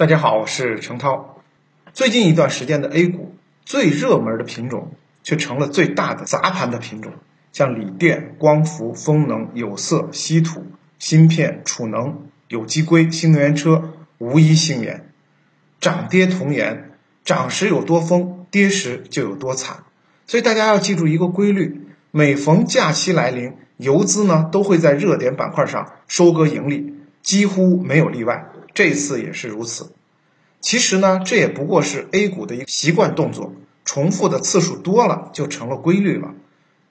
大家好，我是程涛。最近一段时间的 A 股最热门的品种，却成了最大的砸盘的品种，像锂电、光伏、风能、有色、稀土、芯片、储能、有机硅、新能源车，无一幸免。涨跌同源，涨时有多疯，跌时就有多惨。所以大家要记住一个规律：每逢假期来临，游资呢都会在热点板块上收割盈利，几乎没有例外。这次也是如此。其实呢，这也不过是 A 股的一个习惯动作，重复的次数多了就成了规律了。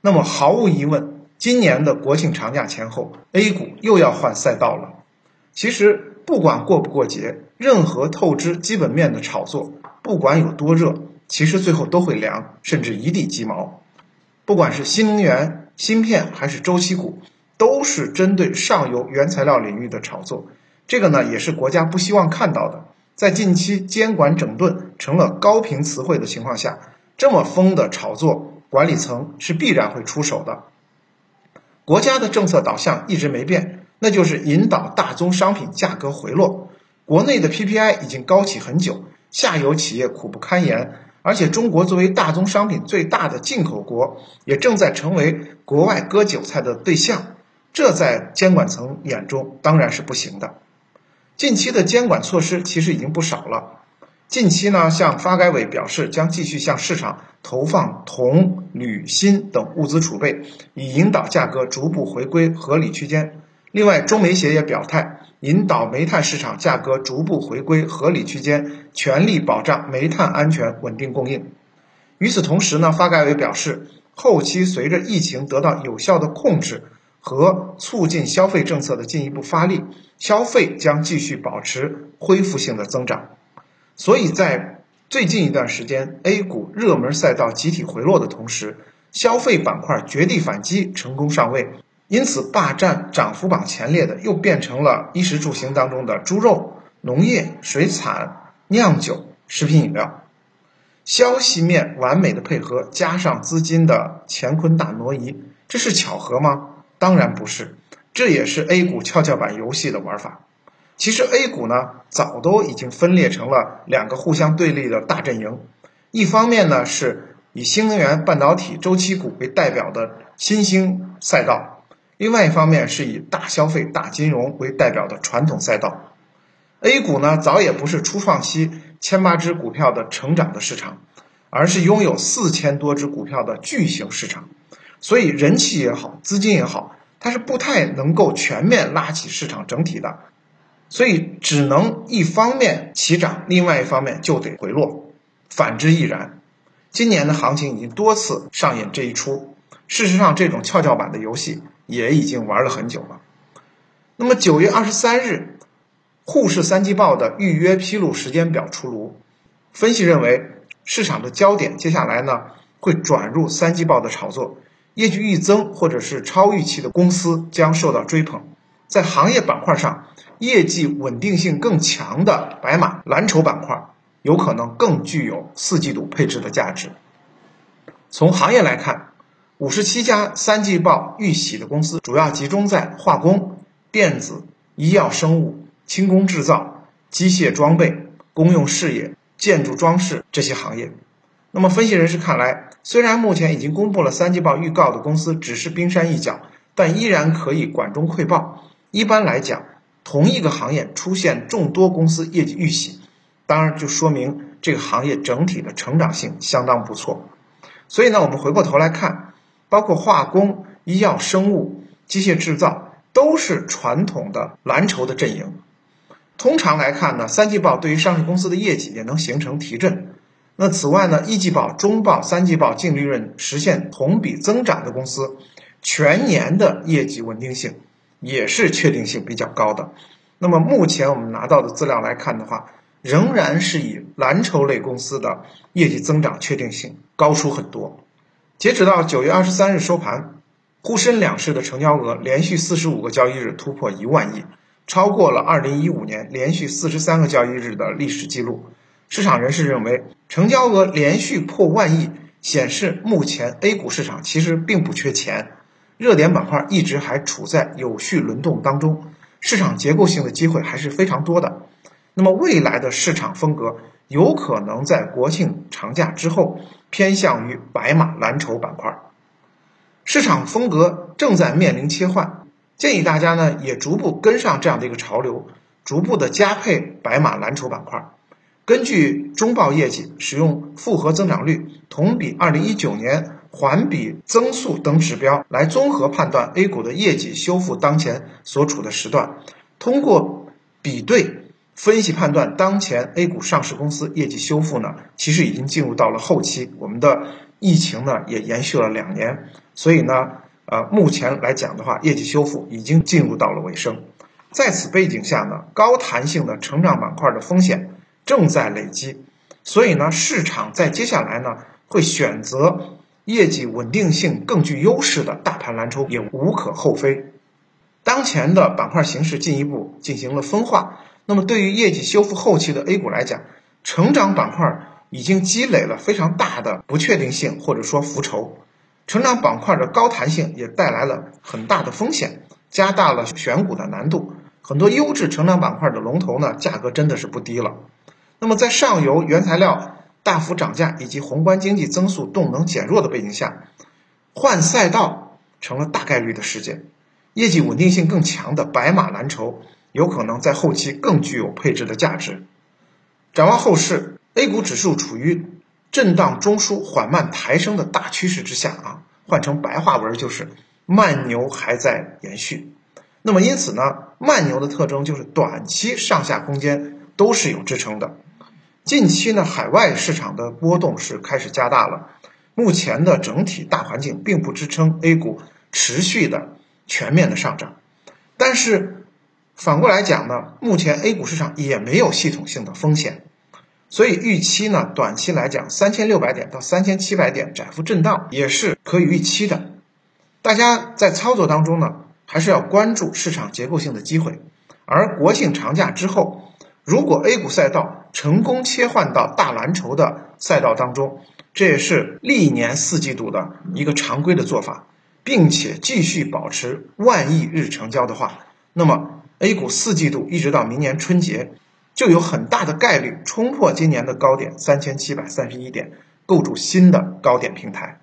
那么毫无疑问，今年的国庆长假前后，A 股又要换赛道了。其实不管过不过节，任何透支基本面的炒作，不管有多热，其实最后都会凉，甚至一地鸡毛。不管是新能源、芯片还是周期股，都是针对上游原材料领域的炒作。这个呢，也是国家不希望看到的。在近期监管整顿成了高频词汇的情况下，这么疯的炒作，管理层是必然会出手的。国家的政策导向一直没变，那就是引导大宗商品价格回落。国内的 PPI 已经高企很久，下游企业苦不堪言，而且中国作为大宗商品最大的进口国，也正在成为国外割韭菜的对象。这在监管层眼中当然是不行的。近期的监管措施其实已经不少了。近期呢，向发改委表示将继续向市场投放铜、铝、锌等物资储备，以引导价格逐步回归合理区间。另外，中煤协也表态，引导煤炭市场价格逐步回归合理区间，全力保障煤炭安全稳定供应。与此同时呢，发改委表示，后期随着疫情得到有效的控制。和促进消费政策的进一步发力，消费将继续保持恢复性的增长。所以在最近一段时间，A 股热门赛道集体回落的同时，消费板块绝地反击成功上位，因此霸占涨幅榜前列的又变成了衣食住行当中的猪肉、农业、水产、酿酒、食品饮料。消息面完美的配合，加上资金的乾坤大挪移，这是巧合吗？当然不是，这也是 A 股跷跷板游戏的玩法。其实 A 股呢，早都已经分裂成了两个互相对立的大阵营。一方面呢，是以新能源、半导体、周期股为代表的新兴赛道；另外一方面是以大消费、大金融为代表的传统赛道。A 股呢，早也不是初创期千八只股票的成长的市场，而是拥有四千多只股票的巨型市场。所以人气也好，资金也好，它是不太能够全面拉起市场整体的，所以只能一方面齐涨，另外一方面就得回落，反之亦然。今年的行情已经多次上演这一出，事实上这种跷跷板的游戏也已经玩了很久了。那么九月二十三日，沪市三季报的预约披露时间表出炉，分析认为市场的焦点接下来呢会转入三季报的炒作。业绩预增或者是超预期的公司将受到追捧，在行业板块上，业绩稳定性更强的白马蓝筹板块有可能更具有四季度配置的价值。从行业来看，五十七家三季报预喜的公司主要集中在化工、电子、医药生物、轻工制造、机械装备、公用事业、建筑装饰这些行业。那么，分析人士看来，虽然目前已经公布了三季报预告的公司只是冰山一角，但依然可以管中窥豹。一般来讲，同一个行业出现众多公司业绩预喜，当然就说明这个行业整体的成长性相当不错。所以呢，我们回过头来看，包括化工、医药、生物、机械制造，都是传统的蓝筹的阵营。通常来看呢，三季报对于上市公司的业绩也能形成提振。那此外呢，一季报、中报、三季报净利润实现同比增长的公司，全年的业绩稳定性也是确定性比较高的。那么目前我们拿到的资料来看的话，仍然是以蓝筹类公司的业绩增长确定性高出很多。截止到九月二十三日收盘，沪深两市的成交额连续四十五个交易日突破一万亿，超过了二零一五年连续四十三个交易日的历史记录。市场人士认为，成交额连续破万亿，显示目前 A 股市场其实并不缺钱，热点板块一直还处在有序轮动当中，市场结构性的机会还是非常多的。那么未来的市场风格有可能在国庆长假之后偏向于白马蓝筹板块。市场风格正在面临切换，建议大家呢也逐步跟上这样的一个潮流，逐步的加配白马蓝筹板块。根据中报业绩，使用复合增长率、同比二零一九年环比增速等指标来综合判断 A 股的业绩修复当前所处的时段，通过比对分析判断当前 A 股上市公司业绩修复呢，其实已经进入到了后期。我们的疫情呢也延续了两年，所以呢，呃，目前来讲的话，业绩修复已经进入到了尾声。在此背景下呢，高弹性的成长板块的风险正在累积，所以呢，市场在接下来呢会选择。业绩稳定性更具优势的大盘蓝筹也无可厚非。当前的板块形势进一步进行了分化，那么对于业绩修复后期的 A 股来讲，成长板块已经积累了非常大的不确定性或者说浮筹，成长板块的高弹性也带来了很大的风险，加大了选股的难度。很多优质成长板块的龙头呢，价格真的是不低了。那么在上游原材料。大幅涨价以及宏观经济增速动能减弱的背景下，换赛道成了大概率的事件。业绩稳定性更强的白马蓝筹有可能在后期更具有配置的价值。展望后市，A 股指数处于震荡中枢缓慢抬升的大趋势之下啊，换成白话文就是慢牛还在延续。那么因此呢，慢牛的特征就是短期上下空间都是有支撑的。近期呢，海外市场的波动是开始加大了。目前的整体大环境并不支撑 A 股持续的全面的上涨。但是反过来讲呢，目前 A 股市场也没有系统性的风险，所以预期呢，短期来讲，三千六百点到三千七百点窄幅震荡也是可以预期的。大家在操作当中呢，还是要关注市场结构性的机会。而国庆长假之后。如果 A 股赛道成功切换到大蓝筹的赛道当中，这也是历年四季度的一个常规的做法，并且继续保持万亿日成交的话，那么 A 股四季度一直到明年春节，就有很大的概率冲破今年的高点三千七百三十一点，构筑新的高点平台。